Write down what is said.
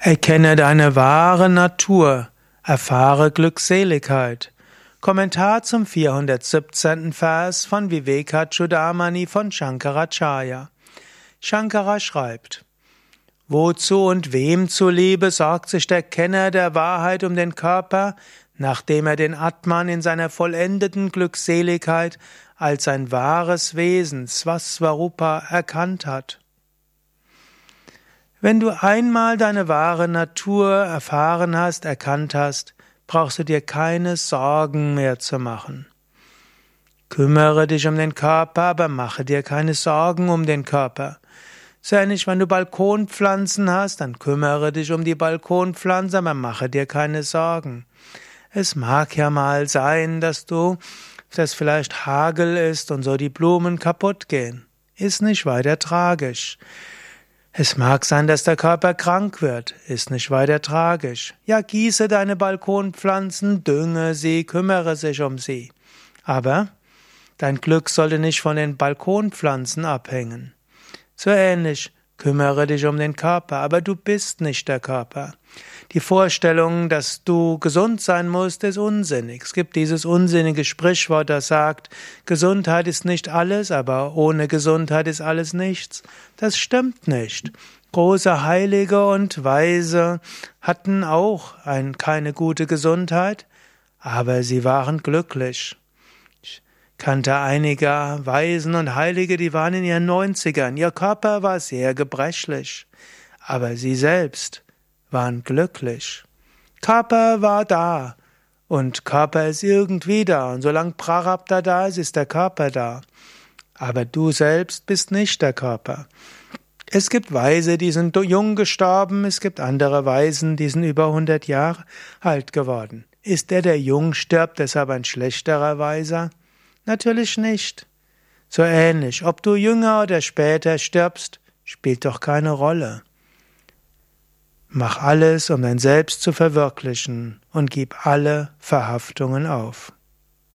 Erkenne deine wahre Natur, erfahre Glückseligkeit. Kommentar zum 417. Vers von Vivekachudamani von Shankaracharya. Shankara schreibt, Wozu und wem zuliebe sorgt sich der Kenner der Wahrheit um den Körper, nachdem er den Atman in seiner vollendeten Glückseligkeit als sein wahres Wesen, Swasvarupa, erkannt hat? Wenn du einmal deine wahre Natur erfahren hast, erkannt hast, brauchst du dir keine Sorgen mehr zu machen. Kümmere dich um den Körper, aber mache dir keine Sorgen um den Körper. So ähnlich, wenn du Balkonpflanzen hast, dann kümmere dich um die Balkonpflanze, aber mache dir keine Sorgen. Es mag ja mal sein, dass du, dass vielleicht Hagel ist und so die Blumen kaputt gehen. Ist nicht weiter tragisch. Es mag sein, dass der Körper krank wird, ist nicht weiter tragisch. Ja, gieße deine Balkonpflanzen, dünge sie, kümmere sich um sie. Aber dein Glück sollte nicht von den Balkonpflanzen abhängen. So ähnlich, Kümmere dich um den Körper, aber du bist nicht der Körper. Die Vorstellung, dass du gesund sein musst, ist unsinnig. Es gibt dieses unsinnige Sprichwort, das sagt, Gesundheit ist nicht alles, aber ohne Gesundheit ist alles nichts. Das stimmt nicht. Große Heilige und Weise hatten auch ein, keine gute Gesundheit, aber sie waren glücklich kannte einige Weisen und Heilige, die waren in ihren Neunzigern. Ihr Körper war sehr gebrechlich, aber sie selbst waren glücklich. Körper war da und Körper ist irgendwie da und solange Prarabdha da ist, ist der Körper da. Aber du selbst bist nicht der Körper. Es gibt Weise, die sind jung gestorben, es gibt andere Weisen, die sind über 100 Jahre alt geworden. Ist der, der jung stirbt, deshalb ein schlechterer Weiser? Natürlich nicht. So ähnlich, ob du jünger oder später stirbst, spielt doch keine Rolle. Mach alles, um dein Selbst zu verwirklichen und gib alle Verhaftungen auf.